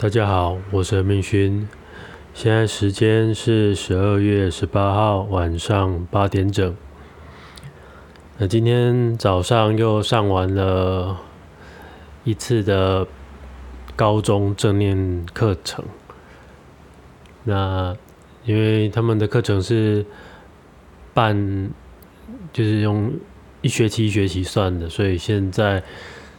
大家好，我是明勋，现在时间是十二月十八号晚上八点整。那今天早上又上完了一次的高中正念课程。那因为他们的课程是半，就是用一学期一学期算的，所以现在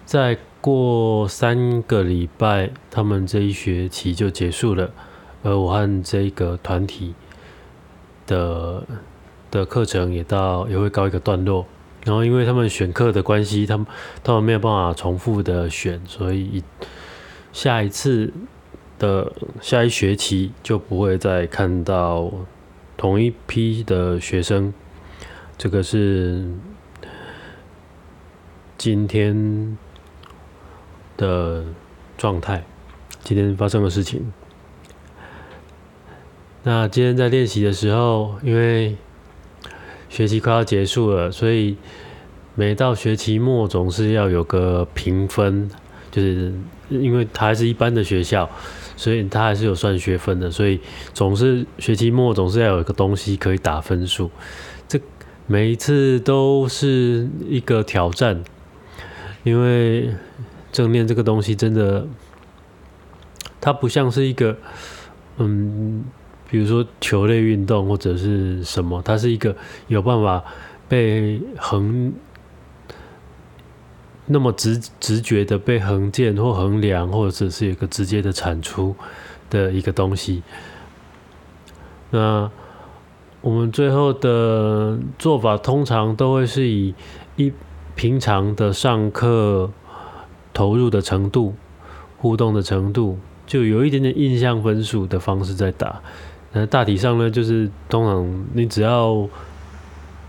在。过三个礼拜，他们这一学期就结束了，而我和这个团体的的课程也到也会告一个段落。然后，因为他们选课的关系，他们他们没有办法重复的选，所以下一次的下一学期就不会再看到同一批的学生。这个是今天。的状态，今天发生的事情。那今天在练习的时候，因为学期快要结束了，所以每到学期末总是要有个评分，就是因为它还是一般的学校，所以它还是有算学分的，所以总是学期末总是要有一个东西可以打分数。这每一次都是一个挑战，因为。正念这个东西真的，它不像是一个，嗯，比如说球类运动或者是什么，它是一个有办法被横那么直直觉的被横见或衡量，或者是一个直接的产出的一个东西。那我们最后的做法通常都会是以一平常的上课。投入的程度、互动的程度，就有一点点印象分数的方式在打。那大体上呢，就是通常你只要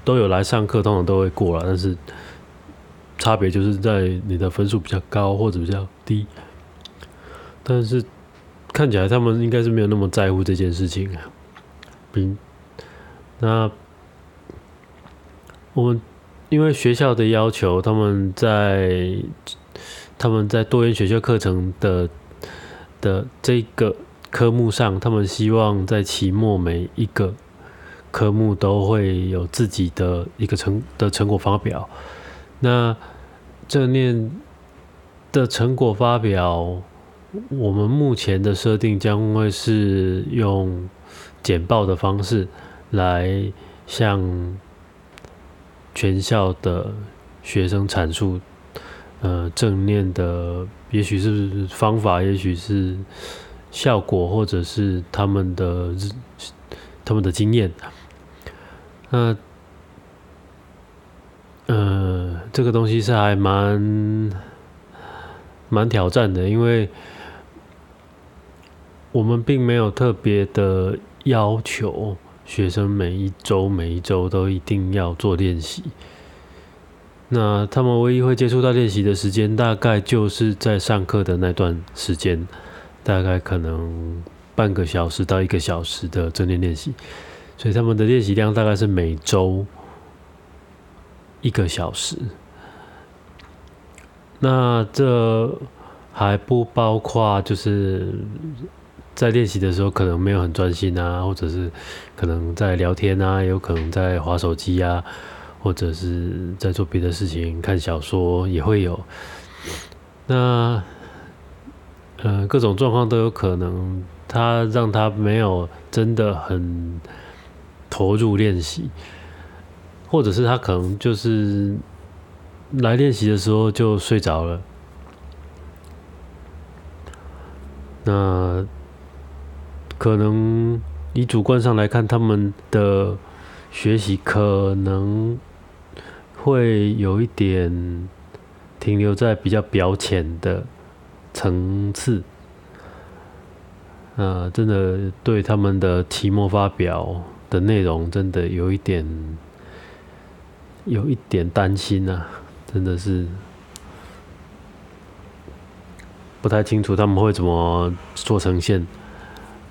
都有来上课，通常都会过了。但是差别就是在你的分数比较高或者比较低。但是看起来他们应该是没有那么在乎这件事情啊。比那我们因为学校的要求，他们在。他们在多元学校课程的的这个科目上，他们希望在期末每一个科目都会有自己的一个成的成果发表。那正念的成果发表，我们目前的设定将会是用简报的方式来向全校的学生阐述。呃，正念的，也许是方法，也许是效果，或者是他们的他们的经验。那，呃，这个东西是还蛮蛮挑战的，因为我们并没有特别的要求学生每一周每一周都一定要做练习。那他们唯一会接触到练习的时间，大概就是在上课的那段时间，大概可能半个小时到一个小时的正念练习，所以他们的练习量大概是每周一个小时。那这还不包括就是在练习的时候可能没有很专心啊，或者是可能在聊天啊，有可能在划手机啊。或者是在做别的事情，看小说也会有。那，呃，各种状况都有可能，他让他没有真的很投入练习，或者是他可能就是来练习的时候就睡着了。那可能以主观上来看，他们的学习可能。会有一点停留在比较表浅的层次，呃，真的对他们的期末发表的内容，真的有一点有一点担心啊，真的是不太清楚他们会怎么做呈现。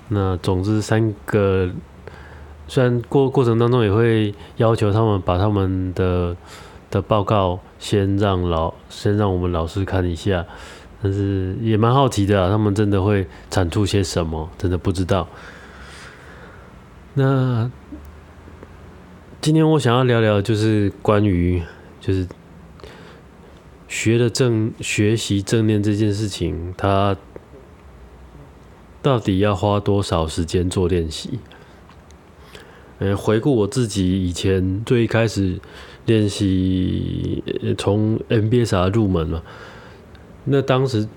那总之三个。虽然过过程当中也会要求他们把他们的的报告先让老先让我们老师看一下，但是也蛮好奇的，他们真的会产出些什么？真的不知道。那今天我想要聊聊，就是关于就是学的正学习正念这件事情，它到底要花多少时间做练习？呃，回顾我自己以前最一开始练习，从 MBSR 入门嘛。那当时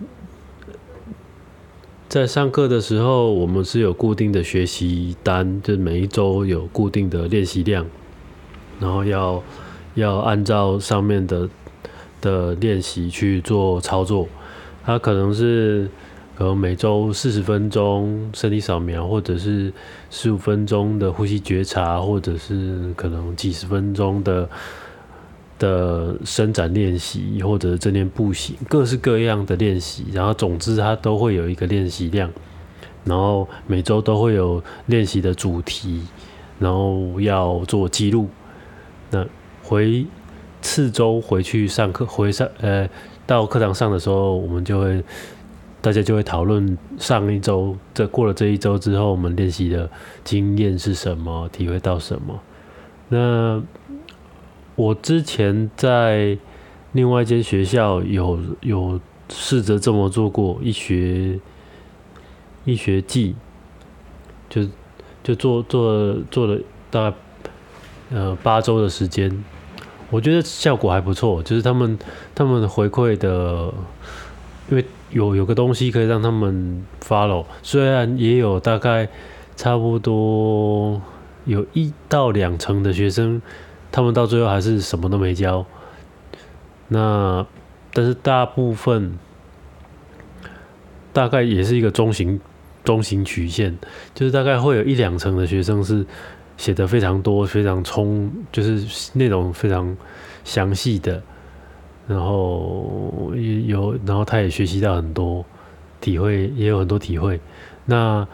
在上课的时候，我们是有固定的学习单，就是每一周有固定的练习量，然后要要按照上面的的练习去做操作。它可能是可能每周四十分钟身体扫描，或者是十五分钟的呼吸觉察，或者是可能几十分钟的。的伸展练习，或者正念步行，各式各样的练习，然后总之它都会有一个练习量，然后每周都会有练习的主题，然后要做记录。那回次周回去上课，回上呃到课堂上的时候，我们就会大家就会讨论上一周，这过了这一周之后，我们练习的经验是什么，体会到什么。那我之前在另外一间学校有有试着这么做过一学一学季，就就做做做了大概呃八周的时间，我觉得效果还不错。就是他们他们回馈的，因为有有个东西可以让他们 follow，虽然也有大概差不多有一到两成的学生。他们到最后还是什么都没教，那但是大部分大概也是一个中型中型曲线，就是大概会有一两成的学生是写的非常多、非常充，就是内容非常详细的，然后有，然后他也学习到很多，体会也有很多体会。那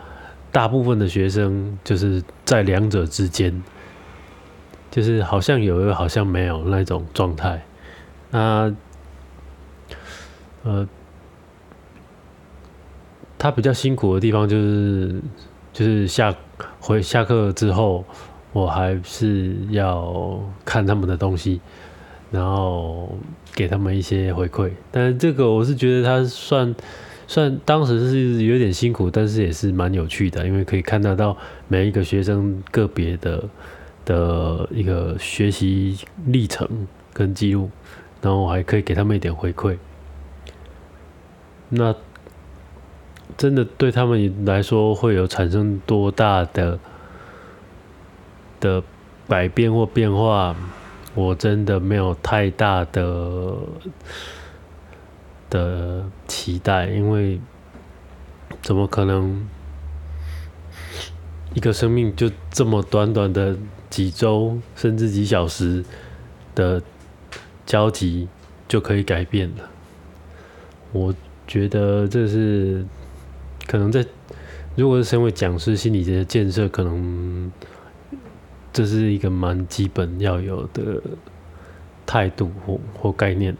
大部分的学生就是在两者之间。就是好像有，又好像没有那种状态。那呃，他比较辛苦的地方就是，就是下回下课之后，我还是要看他们的东西，然后给他们一些回馈。但这个我是觉得他算算当时是有点辛苦，但是也是蛮有趣的，因为可以看得到每一个学生个别的。的一个学习历程跟记录，然后还可以给他们一点回馈。那真的对他们来说会有产生多大的的改变或变化？我真的没有太大的的期待，因为怎么可能一个生命就这么短短的？几周甚至几小时的交集就可以改变了。我觉得这是可能在如果是身为讲师，心理的建设，可能这是一个蛮基本要有的态度或或概念。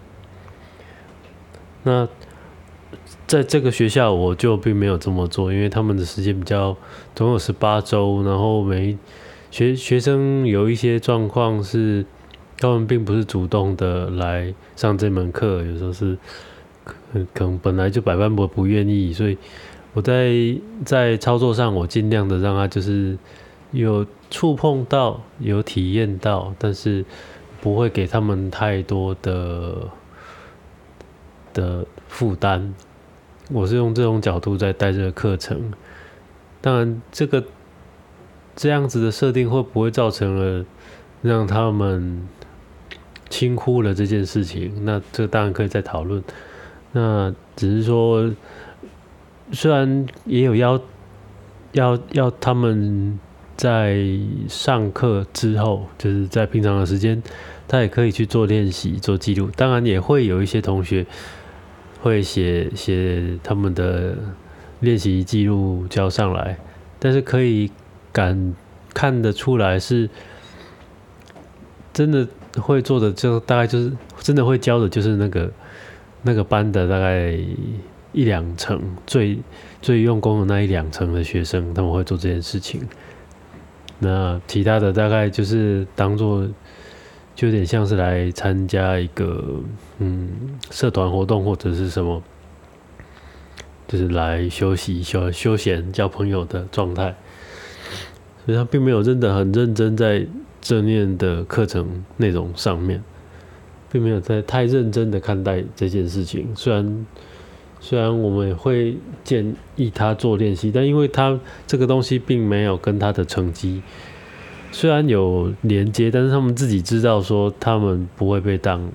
那在这个学校，我就并没有这么做，因为他们的时间比较总有十八周，然后每。学学生有一些状况是，他们并不是主动的来上这门课，有时候是可可能本来就百般不不愿意，所以我在在操作上，我尽量的让他就是有触碰到，有体验到，但是不会给他们太多的的负担。我是用这种角度在带这个课程，当然这个。这样子的设定会不会造成了让他们轻忽了这件事情？那这当然可以再讨论。那只是说，虽然也有要要要他们在上课之后，就是在平常的时间，他也可以去做练习、做记录。当然也会有一些同学会写写他们的练习记录交上来，但是可以。感看得出来是真的会做的，就大概就是真的会教的，就是那个那个班的大概一两成最最用功的那一两成的学生，他们会做这件事情。那其他的大概就是当做，就有点像是来参加一个嗯社团活动或者是什么，就是来休息、休休闲、交朋友的状态。所以他并没有真的很认真在正念的课程内容上面，并没有在太认真的看待这件事情。虽然虽然我们也会建议他做练习，但因为他这个东西并没有跟他的成绩虽然有连接，但是他们自己知道说他们不会被当，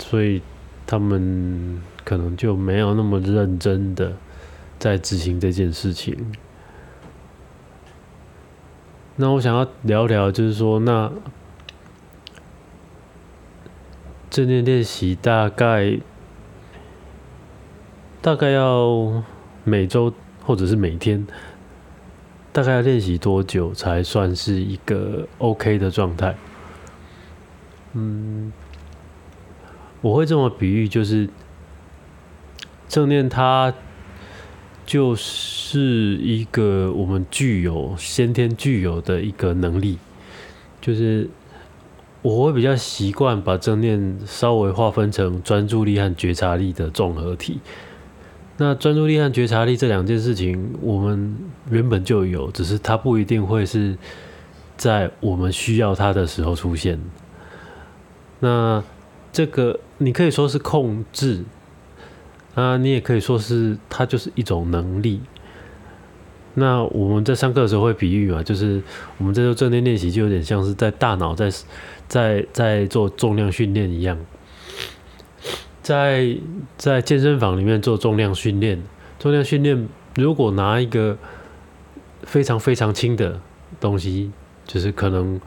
所以他们可能就没有那么认真的。在执行这件事情，那我想要聊聊，就是说，那正念练习大概大概要每周或者是每天，大概要练习多久才算是一个 OK 的状态？嗯，我会这么比喻，就是正念它。就是一个我们具有先天具有的一个能力，就是我会比较习惯把正念稍微划分成专注力和觉察力的综合体。那专注力和觉察力这两件事情，我们原本就有，只是它不一定会是在我们需要它的时候出现。那这个你可以说是控制。啊，你也可以说是它就是一种能力。那我们在上课的时候会比喻嘛，就是我们在做正念练习，就有点像是在大脑在在在做重量训练一样。在在健身房里面做重量训练，重量训练如果拿一个非常非常轻的东西，就是可能。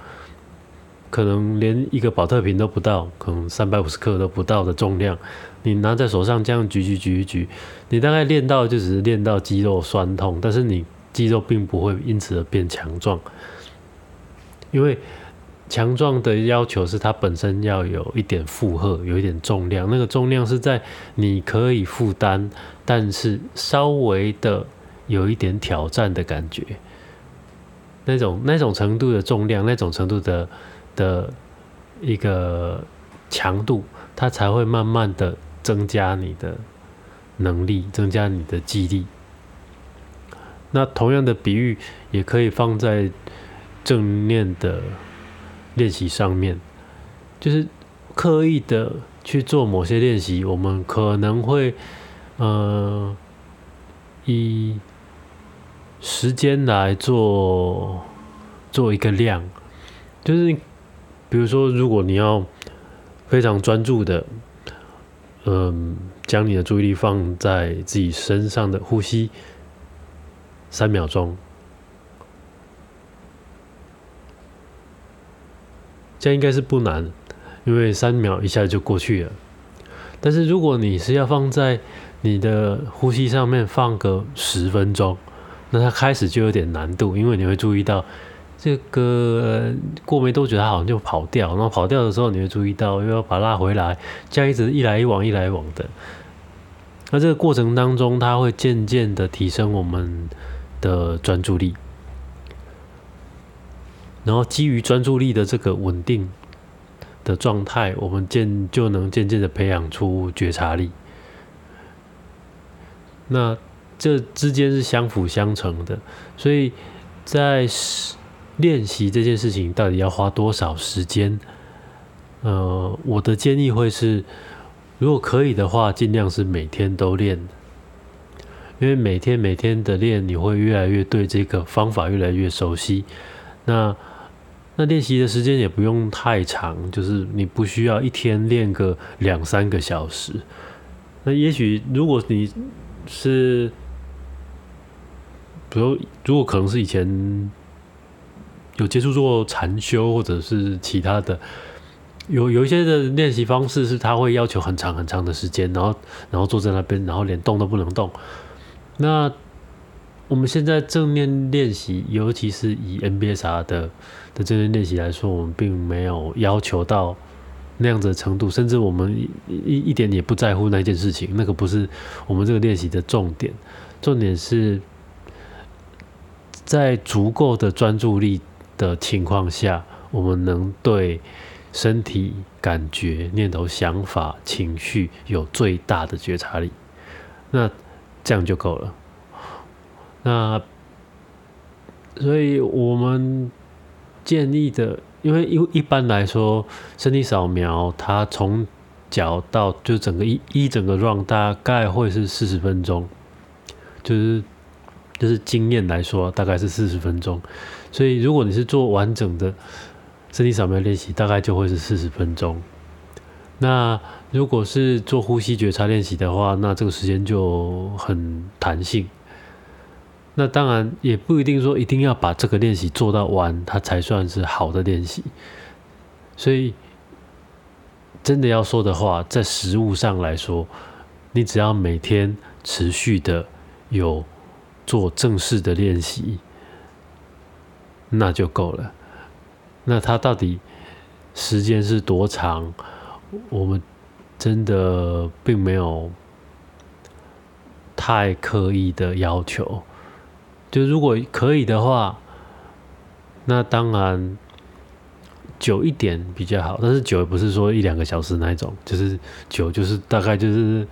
可能连一个保特瓶都不到，可能三百五十克都不到的重量，你拿在手上这样举举举举，你大概练到就只是练到肌肉酸痛，但是你肌肉并不会因此而变强壮，因为强壮的要求是它本身要有一点负荷，有一点重量，那个重量是在你可以负担，但是稍微的有一点挑战的感觉，那种那种程度的重量，那种程度的。的一个强度，它才会慢慢的增加你的能力，增加你的肌力。那同样的比喻也可以放在正念的练习上面，就是刻意的去做某些练习，我们可能会呃以时间来做做一个量，就是。比如说，如果你要非常专注的，嗯，将你的注意力放在自己身上的呼吸三秒钟，这样应该是不难，因为三秒一下就过去了。但是如果你是要放在你的呼吸上面放个十分钟，那它开始就有点难度，因为你会注意到。这个过没多久，它好像就跑掉，然后跑掉的时候，你会注意到又要把它拉回来，这样一直一来一往，一来一往的。那这个过程当中，它会渐渐的提升我们的专注力，然后基于专注力的这个稳定的状态，我们渐就能渐渐的培养出觉察力。那这之间是相辅相成的，所以在。练习这件事情到底要花多少时间？呃，我的建议会是，如果可以的话，尽量是每天都练，因为每天每天的练，你会越来越对这个方法越来越熟悉。那那练习的时间也不用太长，就是你不需要一天练个两三个小时。那也许如果你是，比如如果可能是以前。有接触过禅修或者是其他的，有有一些的练习方式是他会要求很长很长的时间，然后然后坐在那边，然后连动都不能动。那我们现在正面练习，尤其是以 NBSR 的的正面练习来说，我们并没有要求到那样子的程度，甚至我们一一点也不在乎那件事情，那个不是我们这个练习的重点。重点是在足够的专注力的情况下，我们能对身体感觉、念头、想法、情绪有最大的觉察力，那这样就够了。那所以我们建议的。因为一一般来说，身体扫描它从脚到就整个一一整个 run 大概会是四十分钟，就是就是经验来说大概是四十分钟，所以如果你是做完整的身体扫描练习，大概就会是四十分钟。那如果是做呼吸觉察练习的话，那这个时间就很弹性。那当然也不一定说一定要把这个练习做到完，它才算是好的练习。所以，真的要说的话，在实物上来说，你只要每天持续的有做正式的练习，那就够了。那它到底时间是多长？我们真的并没有太刻意的要求。就如果可以的话，那当然久一点比较好。但是久也不是说一两个小时那一种，就是久就是大概就是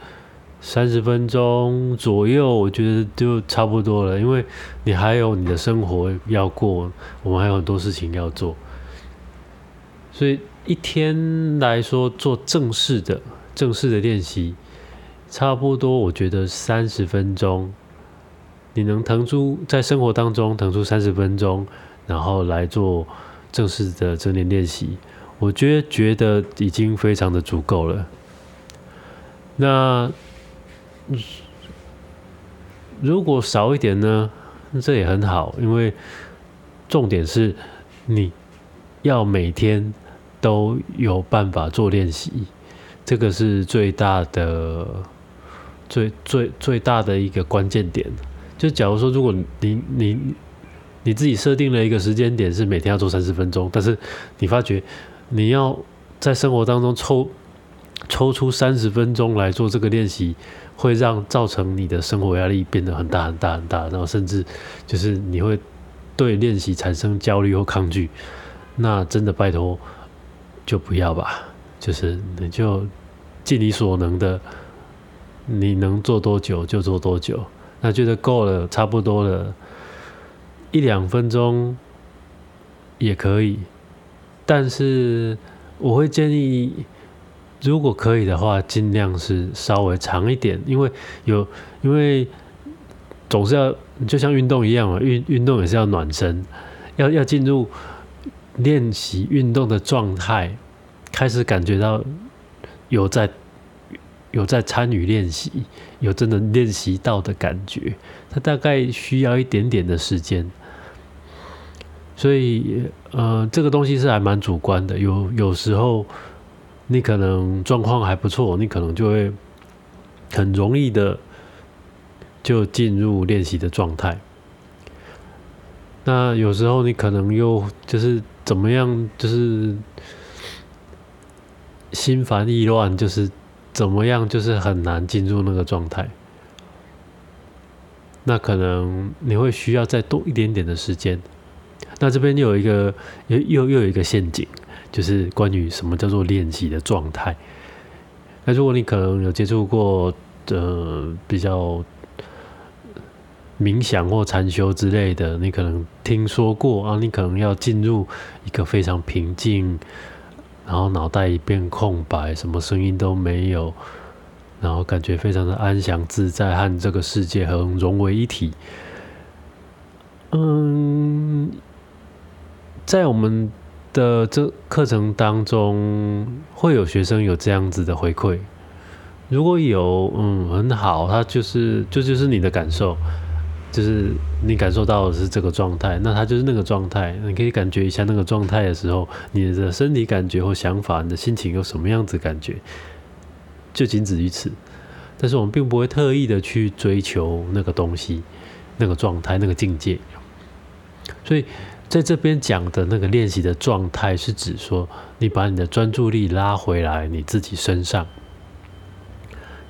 三十分钟左右，我觉得就差不多了。因为你还有你的生活要过，我们还有很多事情要做，所以一天来说做正式的正式的练习，差不多我觉得三十分钟。你能腾出在生活当中腾出三十分钟，然后来做正式的正念练习，我觉得觉得已经非常的足够了。那如果少一点呢？这也很好，因为重点是你要每天都有办法做练习，这个是最大的、最最最大的一个关键点。就假如说，如果你你你自己设定了一个时间点是每天要做三十分钟，但是你发觉你要在生活当中抽抽出三十分钟来做这个练习，会让造成你的生活压力变得很大很大很大，然后甚至就是你会对练习产生焦虑或抗拒，那真的拜托就不要吧，就是你就尽你所能的，你能做多久就做多久。那觉得够了，差不多了，一两分钟也可以，但是我会建议，如果可以的话，尽量是稍微长一点，因为有，因为总是要就像运动一样嘛，运运动也是要暖身，要要进入练习运动的状态，开始感觉到有在。有在参与练习，有真的练习到的感觉，它大概需要一点点的时间，所以呃，这个东西是还蛮主观的。有有时候你可能状况还不错，你可能就会很容易的就进入练习的状态。那有时候你可能又就是怎么样，就是心烦意乱，就是。怎么样，就是很难进入那个状态。那可能你会需要再多一点点的时间。那这边又有一个又又又有一个陷阱，就是关于什么叫做练习的状态。那如果你可能有接触过呃比较冥想或禅修之类的，你可能听说过啊，你可能要进入一个非常平静。然后脑袋一片空白，什么声音都没有，然后感觉非常的安详自在，和这个世界很融为一体。嗯，在我们的这课程当中，会有学生有这样子的回馈。如果有，嗯，很好，他就是就就是你的感受。就是你感受到的是这个状态，那它就是那个状态。你可以感觉一下那个状态的时候，你的身体感觉或想法，你的心情有什么样子感觉，就仅止于此。但是我们并不会特意的去追求那个东西、那个状态、那个境界。所以在这边讲的那个练习的状态，是指说你把你的专注力拉回来你自己身上，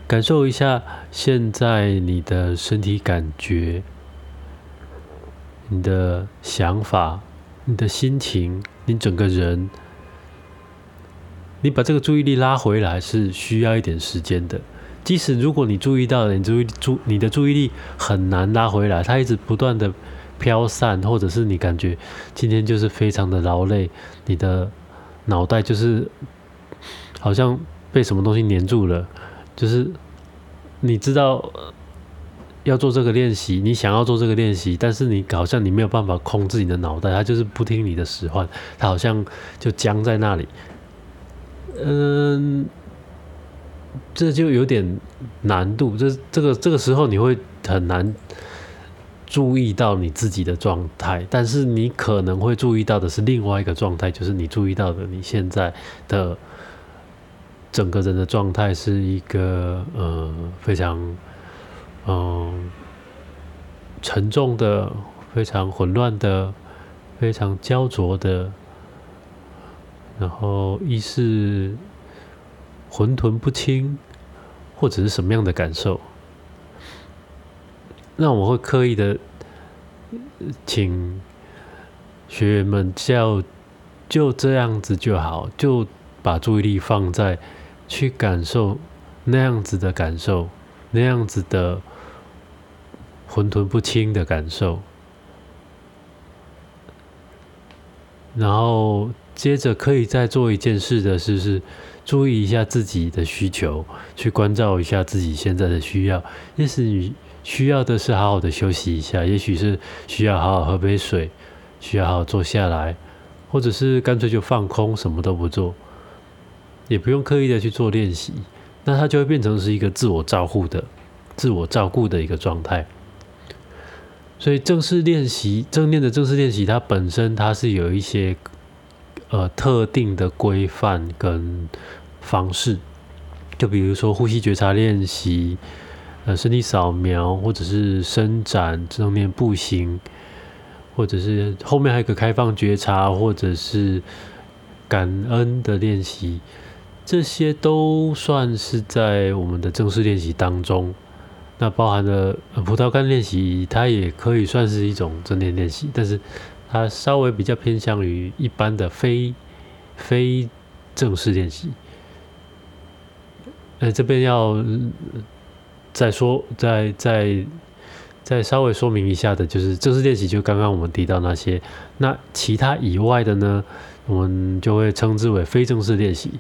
感受一下现在你的身体感觉、你的想法、你的心情、你整个人。你把这个注意力拉回来是需要一点时间的。即使如果你注意到了，你注意注你的注意力很难拉回来，它一直不断的飘散，或者是你感觉今天就是非常的劳累，你的脑袋就是好像被什么东西黏住了，就是你知道要做这个练习，你想要做这个练习，但是你好像你没有办法控制你的脑袋，它就是不听你的使唤，它好像就僵在那里。嗯，这就有点难度。这这个这个时候你会很难注意到你自己的状态，但是你可能会注意到的是另外一个状态，就是你注意到的你现在的整个人的状态是一个呃非常嗯沉重的、非常混乱的、非常焦灼的。然后意识混沌不清，或者是什么样的感受？那我会刻意的请学员们叫就这样子就好，就把注意力放在去感受那样子的感受，那样子的混沌不清的感受，然后。接着可以再做一件事的是，是注意一下自己的需求，去关照一下自己现在的需要。也许你需要的是好好的休息一下，也许是需要好好喝杯水，需要好好坐下来，或者是干脆就放空，什么都不做，也不用刻意的去做练习，那它就会变成是一个自我照顾的、自我照顾的一个状态。所以正式练习正念的正式练习，它本身它是有一些。呃，特定的规范跟方式，就比如说呼吸觉察练习，呃，身体扫描，或者是伸展正面步行，或者是后面还有个开放觉察，或者是感恩的练习，这些都算是在我们的正式练习当中。那包含了葡萄干练习，它也可以算是一种正念练习，但是。它稍微比较偏向于一般的非非正式练习。呃，这边要再说，再再再稍微说明一下的，就是正式练习，就刚刚我们提到那些。那其他以外的呢，我们就会称之为非正式练习。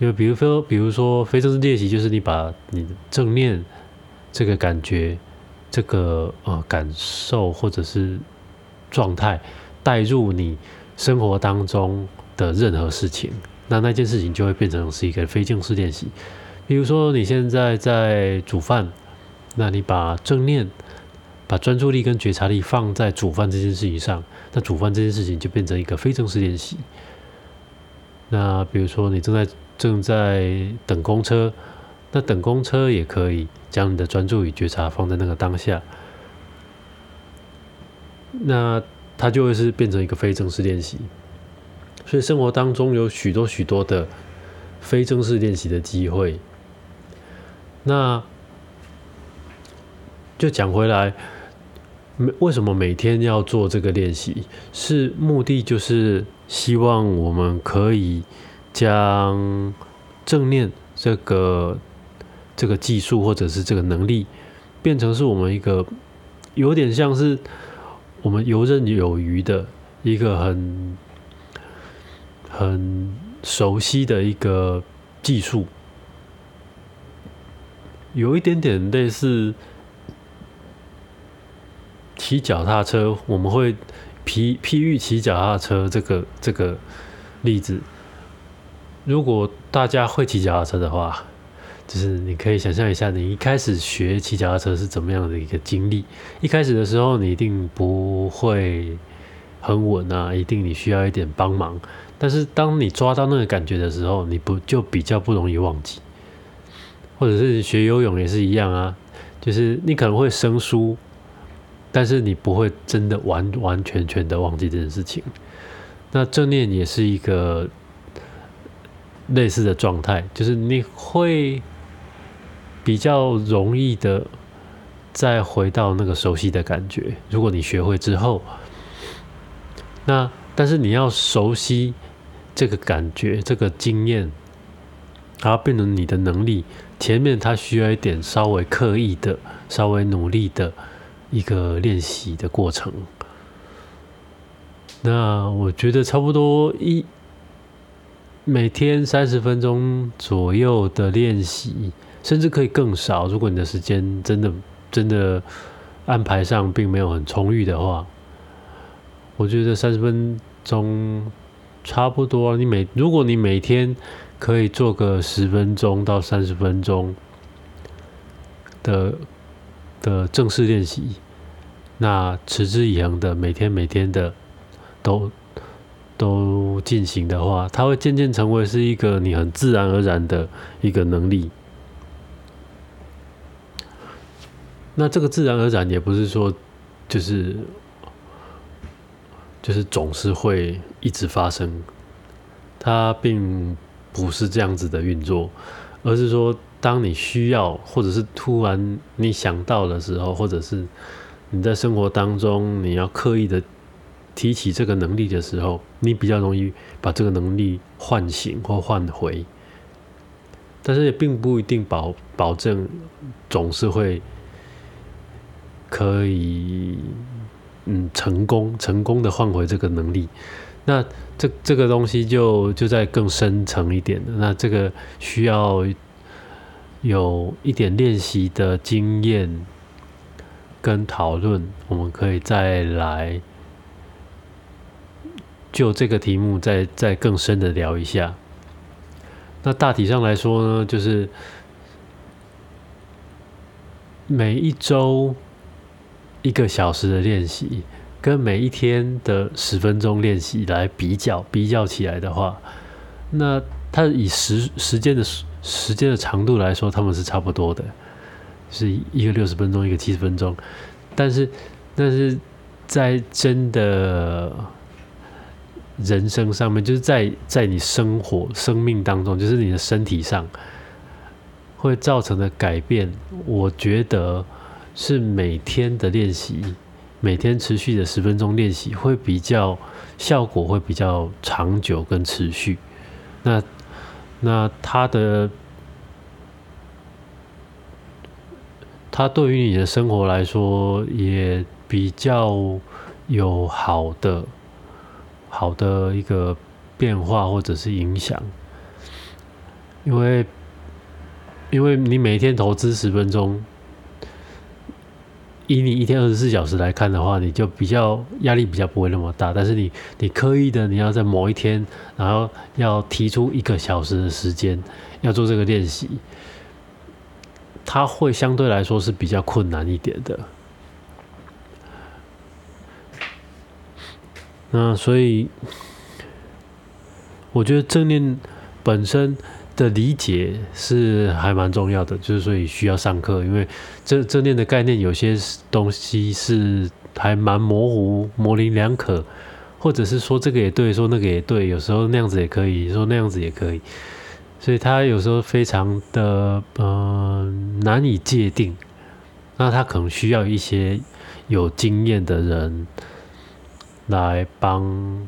就比如说，比如说非正式练习，就是你把你的正念这个感觉、这个呃感受或者是状态。带入你生活当中的任何事情，那那件事情就会变成是一个非正式练习。比如说你现在在煮饭，那你把正念、把专注力跟觉察力放在煮饭这件事情上，那煮饭这件事情就变成一个非正式练习。那比如说你正在正在等公车，那等公车也可以将你的专注与觉察放在那个当下。那它就会是变成一个非正式练习，所以生活当中有许多许多的非正式练习的机会。那就讲回来，每为什么每天要做这个练习？是目的就是希望我们可以将正念这个这个技术或者是这个能力，变成是我们一个有点像是。我们游刃有余的一个很很熟悉的一个技术，有一点点类似骑脚踏车。我们会譬譬喻骑脚踏车这个这个例子。如果大家会骑脚踏车的话。就是你可以想象一下，你一开始学骑脚踏车是怎么样的一个经历。一开始的时候，你一定不会很稳啊，一定你需要一点帮忙。但是当你抓到那个感觉的时候，你不就比较不容易忘记。或者是学游泳也是一样啊，就是你可能会生疏，但是你不会真的完完全全的忘记这件事情。那正念也是一个类似的状态，就是你会比较容易的再回到那个熟悉的感觉。如果你学会之后，那但是你要熟悉这个感觉、这个经验，然后变成你的能力。前面它需要一点稍微刻意的、稍微努力的一个练习的过程。那我觉得差不多一每天三十分钟左右的练习，甚至可以更少。如果你的时间真的真的安排上并没有很充裕的话。我觉得三十分钟差不多。你每如果你每天可以做个十分钟到三十分钟的的正式练习，那持之以恒的每天每天的都都进行的话，它会渐渐成为是一个你很自然而然的一个能力。那这个自然而然也不是说就是。就是总是会一直发生，它并不是这样子的运作，而是说，当你需要，或者是突然你想到的时候，或者是你在生活当中你要刻意的提起这个能力的时候，你比较容易把这个能力唤醒或唤回，但是也并不一定保保证总是会可以。嗯，成功成功的换回这个能力，那这这个东西就就在更深层一点的，那这个需要有一点练习的经验跟讨论，我们可以再来就这个题目再再更深的聊一下。那大体上来说呢，就是每一周。一个小时的练习跟每一天的十分钟练习来比较，比较起来的话，那它以时时间的时间的长度来说，他们是差不多的，是一个六十分钟，一个七十分钟。但是，但是在真的人生上面，就是在在你生活生命当中，就是你的身体上会造成的改变，我觉得。是每天的练习，每天持续的十分钟练习会比较效果会比较长久跟持续。那那它的它对于你的生活来说也比较有好的好的一个变化或者是影响，因为因为你每天投资十分钟。以你一天二十四小时来看的话，你就比较压力比较不会那么大。但是你你刻意的你要在某一天，然后要提出一个小时的时间要做这个练习，它会相对来说是比较困难一点的。那所以，我觉得正念本身。的理解是还蛮重要的，就是所以需要上课，因为这正念的概念有些东西是还蛮模糊、模棱两可，或者是说这个也对，说那个也对，有时候那样子也可以说那样子也可以，所以他有时候非常的嗯难以界定，那他可能需要一些有经验的人来帮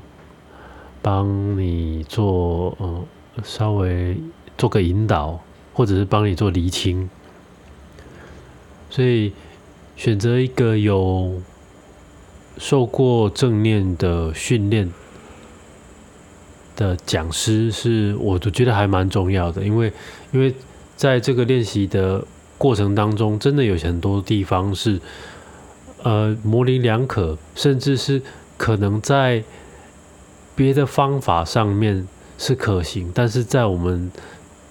帮你做嗯。稍微做个引导，或者是帮你做厘清，所以选择一个有受过正念的训练的讲师，是我都觉得还蛮重要的。因为，因为在这个练习的过程当中，真的有很多地方是呃模棱两可，甚至是可能在别的方法上面。是可行，但是在我们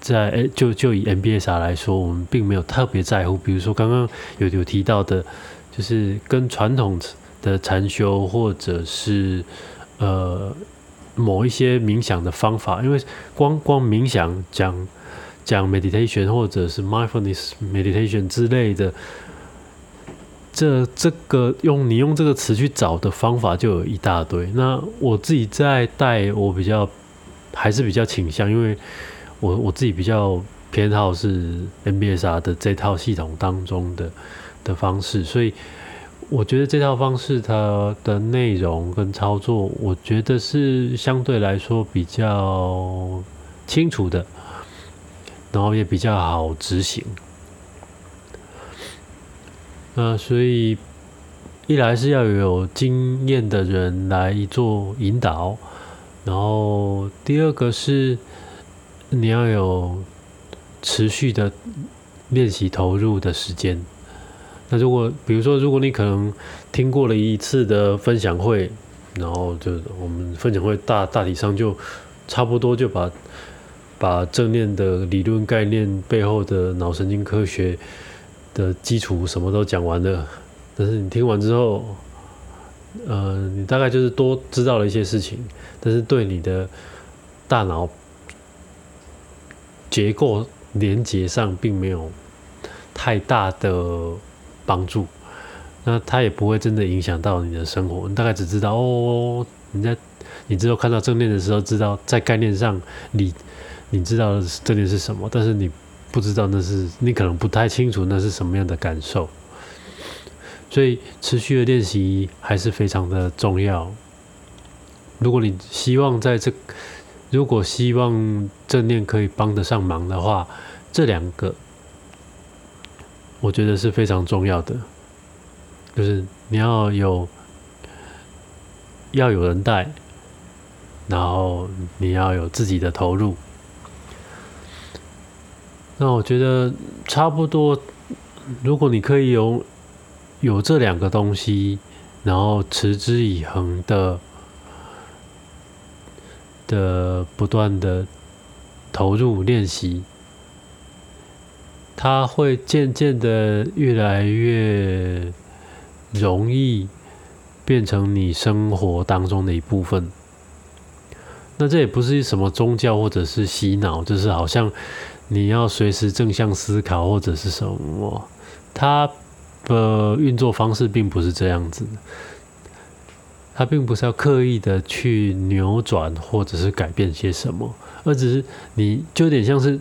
在诶，就就以 MBSR 来说，我们并没有特别在乎。比如说刚刚有有提到的，就是跟传统的禅修或者是呃某一些冥想的方法，因为光光冥想讲讲 meditation 或者是 mindfulness meditation 之类的，这这个用你用这个词去找的方法就有一大堆。那我自己在带，我比较还是比较倾向，因为我我自己比较偏好是 NBSR 的这套系统当中的的方式，所以我觉得这套方式它的内容跟操作，我觉得是相对来说比较清楚的，然后也比较好执行。那所以，一来是要有经验的人来做引导，然后第二个是你要有持续的练习投入的时间。那如果比如说，如果你可能听过了一次的分享会，然后就我们分享会大大体上就差不多就把把正念的理论概念背后的脑神经科学。的基础什么都讲完了，但是你听完之后，呃，你大概就是多知道了一些事情，但是对你的大脑结构连接上并没有太大的帮助，那它也不会真的影响到你的生活。你大概只知道哦，你在你之后看到正念的时候，知道在概念上你你知道正念是什么，但是你。不知道那是你可能不太清楚那是什么样的感受，所以持续的练习还是非常的重要。如果你希望在这，如果希望正念可以帮得上忙的话，这两个我觉得是非常重要的，就是你要有要有人带，然后你要有自己的投入。那我觉得差不多，如果你可以有有这两个东西，然后持之以恒的的不断的投入练习，它会渐渐的越来越容易变成你生活当中的一部分。那这也不是什么宗教或者是洗脑，就是好像。你要随时正向思考，或者是什么？它的运作方式并不是这样子，它并不是要刻意的去扭转或者是改变些什么，而只是你就有点像是，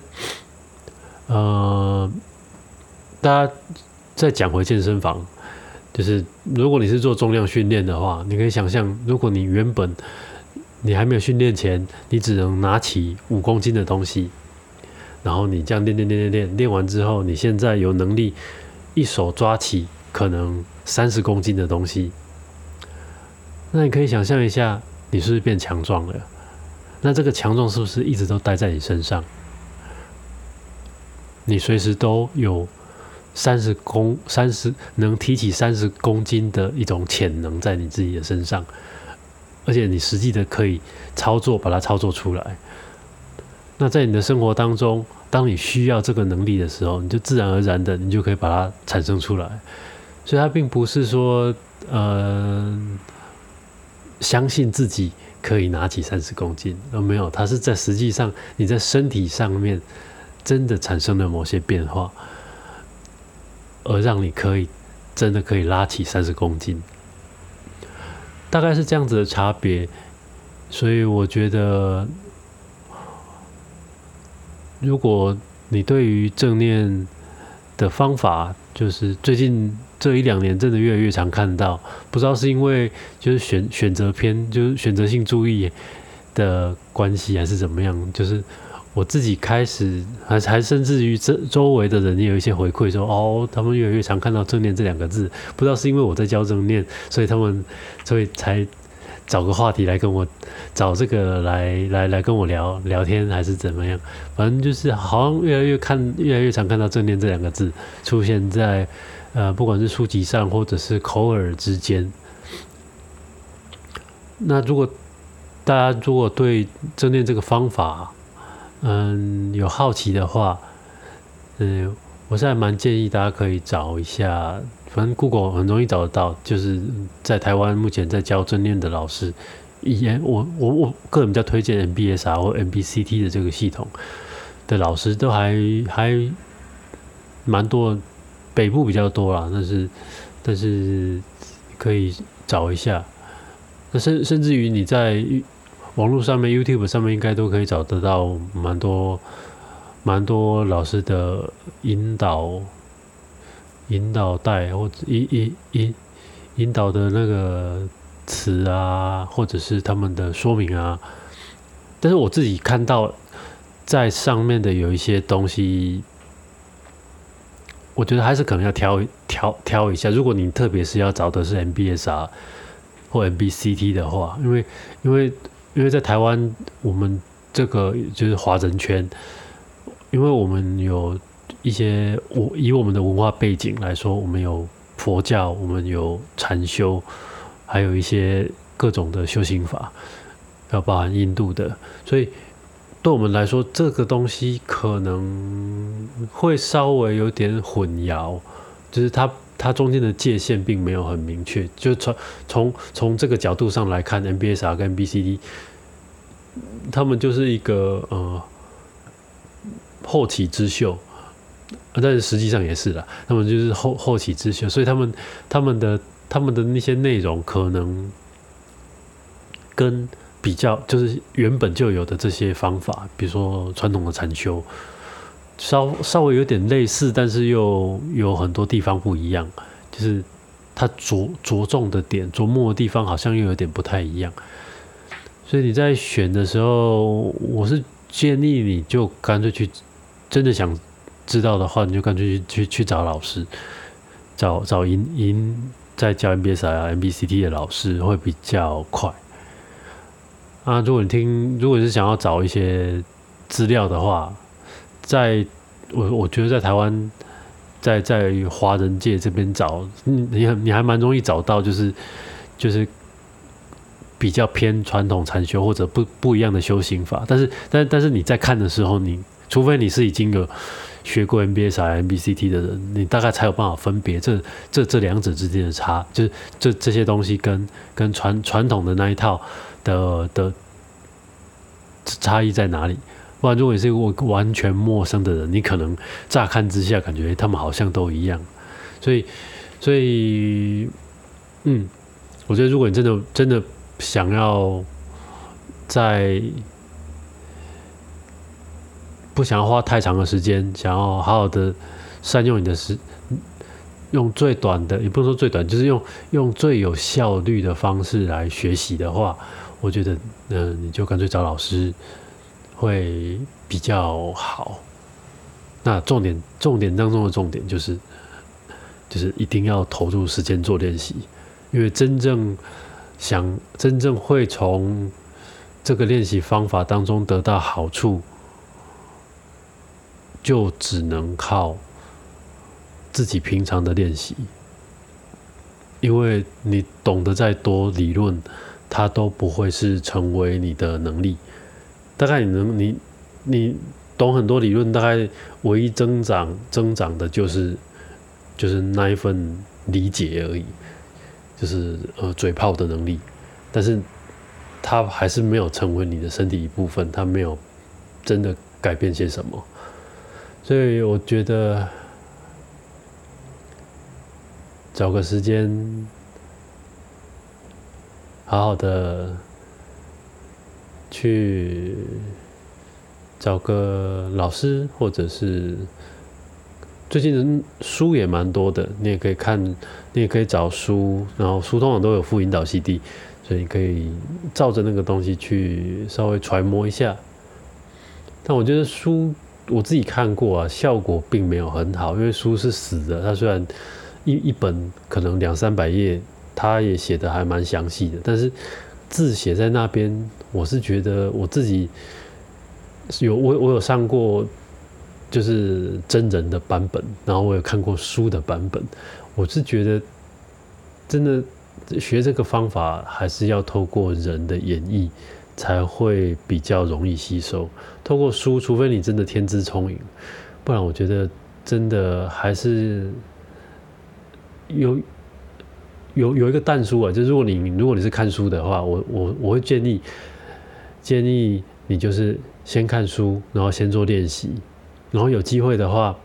呃，大家再讲回健身房，就是如果你是做重量训练的话，你可以想象，如果你原本你还没有训练前，你只能拿起五公斤的东西。然后你这样练练练练练，练完之后，你现在有能力一手抓起可能三十公斤的东西，那你可以想象一下，你是不是变强壮了？那这个强壮是不是一直都待在你身上？你随时都有三十公三十能提起三十公斤的一种潜能在你自己的身上，而且你实际的可以操作，把它操作出来。那在你的生活当中，当你需要这个能力的时候，你就自然而然的，你就可以把它产生出来。所以它并不是说，呃，相信自己可以拿起三十公斤，而没有，它是在实际上你在身体上面真的产生了某些变化，而让你可以真的可以拉起三十公斤，大概是这样子的差别。所以我觉得。如果你对于正念的方法，就是最近这一两年真的越来越常看到，不知道是因为就是选选择偏，就是选择性注意的关系，还是怎么样？就是我自己开始，还还甚至于这周围的人也有一些回馈说，哦，他们越来越常看到正念这两个字，不知道是因为我在教正念，所以他们所以才。找个话题来跟我找这个来来来跟我聊聊天还是怎么样？反正就是好像越来越看越来越常看到“正念”这两个字出现在呃不管是书籍上或者是口耳之间。那如果大家如果对正念这个方法嗯有好奇的话，嗯，我是还蛮建议大家可以找一下。反正 Google 很容易找得到，就是在台湾目前在教正念的老师，也我我我个人比较推荐 MBSR 或 MBCT 的这个系统的老师都还还蛮多，北部比较多啦，但是但是可以找一下。那甚甚至于你在网络上面、YouTube 上面应该都可以找得到蛮多蛮多老师的引导引导带或者引引引引导的那个词啊，或者是他们的说明啊。但是我自己看到在上面的有一些东西。我觉得还是可能要挑一挑挑一下。如果你特别是要找的是 MBSR 或 MBCT 的话，因为因为因为在台湾，我们这个就是华人圈，因为我们有一些我以我们的文化背景来说，我们有佛教，我们有禅修，还有一些各种的修行法，要包含印度的，所以。对我们来说，这个东西可能会稍微有点混淆，就是它它中间的界限并没有很明确。就从从从这个角度上来看，NBSR 跟 BCD，他们就是一个呃后起之秀，但是实际上也是啦，他们就是后后起之秀，所以他们他们的他们的那些内容可能跟。比较就是原本就有的这些方法，比如说传统的禅修，稍稍微有点类似，但是又有很多地方不一样，就是它着着重的点、琢磨的地方好像又有点不太一样。所以你在选的时候，我是建议你就干脆去，真的想知道的话，你就干脆去去去找老师，找找银银在教 MBS 啊、MBCT 的老师会比较快。啊，如果你听，如果是想要找一些资料的话，在我我觉得在台湾，在在华人界这边找，你你你还蛮容易找到，就是就是比较偏传统禅修或者不不一样的修行法。但是，但但是你在看的时候，你除非你是已经有学过 MBS、MBCT 的人，你大概才有办法分别这这这两者之间的差，就是这这些东西跟跟传传统的那一套。的的差异在哪里？不然，如果你是一个完全陌生的人，你可能乍看之下感觉他们好像都一样。所以，所以，嗯，我觉得如果你真的真的想要在不想要花太长的时间，想要好好的善用你的时，用最短的，也不能说最短，就是用用最有效率的方式来学习的话。我觉得，嗯，你就干脆找老师会比较好。那重点，重点当中的重点就是，就是一定要投入时间做练习，因为真正想真正会从这个练习方法当中得到好处，就只能靠自己平常的练习。因为你懂得再多理论。它都不会是成为你的能力，大概你能你你懂很多理论，大概唯一增长增长的就是就是那一份理解而已，就是呃嘴炮的能力，但是它还是没有成为你的身体一部分，它没有真的改变些什么，所以我觉得找个时间。好好的去找个老师，或者是最近的书也蛮多的，你也可以看，你也可以找书，然后书通常都有副引导 CD，所以你可以照着那个东西去稍微揣摩一下。但我觉得书我自己看过啊，效果并没有很好，因为书是死的，它虽然一一本可能两三百页。它也写的还蛮详细的，但是字写在那边，我是觉得我自己有我我有上过就是真人的版本，然后我有看过书的版本，我是觉得真的学这个方法还是要透过人的演绎才会比较容易吸收，透过书，除非你真的天资聪颖，不然我觉得真的还是有。有有一个淡书啊，就如果你如果你是看书的话，我我我会建议建议你就是先看书，然后先做练习，然后有机会的话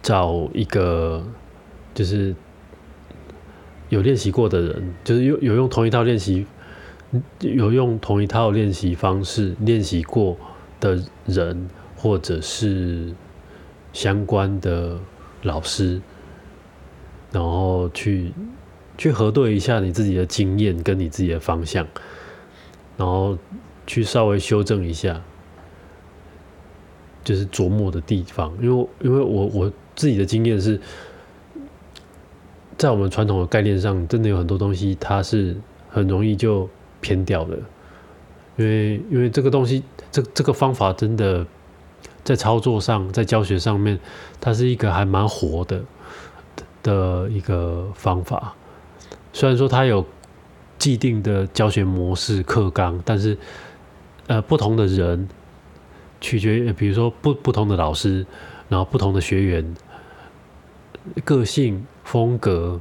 找一个就是有练习过的人，就是有有用同一套练习，有用同一套练习方式练习过的人，或者是相关的老师，然后去去核对一下你自己的经验跟你自己的方向，然后去稍微修正一下，就是琢磨的地方。因为因为我我自己的经验是。在我们传统的概念上，真的有很多东西，它是很容易就偏掉的，因为因为这个东西，这这个方法真的在操作上，在教学上面，它是一个还蛮活的的一个方法。虽然说它有既定的教学模式课纲，但是呃，不同的人取决于，比如说不不同的老师，然后不同的学员个性。风格、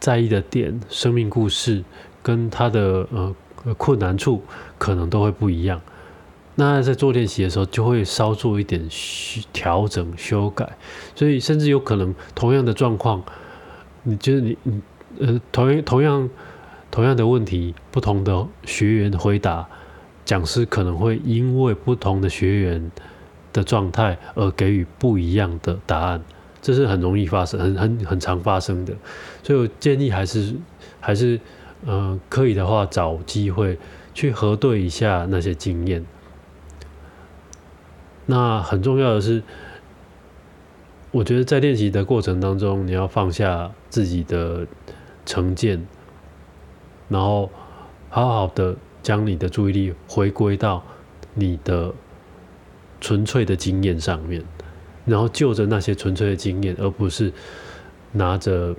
在意的点、生命故事跟他的呃困难处，可能都会不一样。那在做练习的时候，就会稍做一点调整、修改。所以，甚至有可能同样的状况，你就是你你呃同样同样同样的问题，不同的学员回答，讲师可能会因为不同的学员的状态而给予不一样的答案。这是很容易发生、很很很常发生的，所以我建议还是还是呃可以的话，找机会去核对一下那些经验。那很重要的是，我觉得在练习的过程当中，你要放下自己的成见，然后好好的将你的注意力回归到你的纯粹的经验上面。然后就着那些纯粹的经验，而不是拿着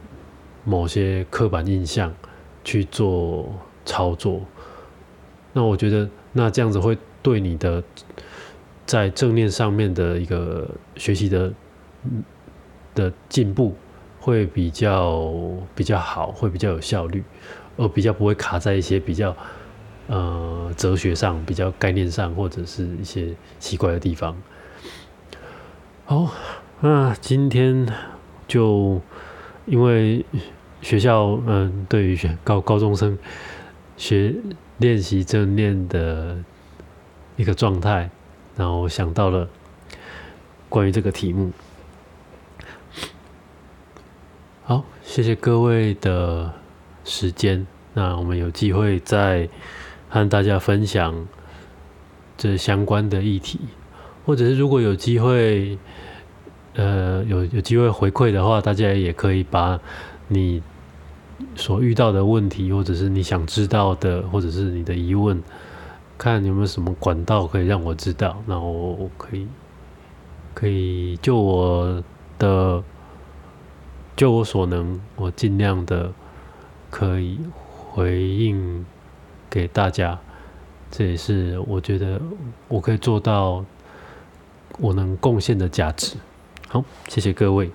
某些刻板印象去做操作。那我觉得，那这样子会对你的在正念上面的一个学习的的进步会比较比较好，会比较有效率，而比较不会卡在一些比较呃哲学上、比较概念上或者是一些奇怪的地方。好，那今天就因为学校嗯，对于学高高中生学练习正念的一个状态，然后想到了关于这个题目。好，谢谢各位的时间。那我们有机会再和大家分享这相关的议题。或者是如果有机会，呃，有有机会回馈的话，大家也可以把你所遇到的问题，或者是你想知道的，或者是你的疑问，看有没有什么管道可以让我知道，那我可以可以就我的就我所能，我尽量的可以回应给大家。这也是我觉得我可以做到。我能贡献的价值，好，谢谢各位。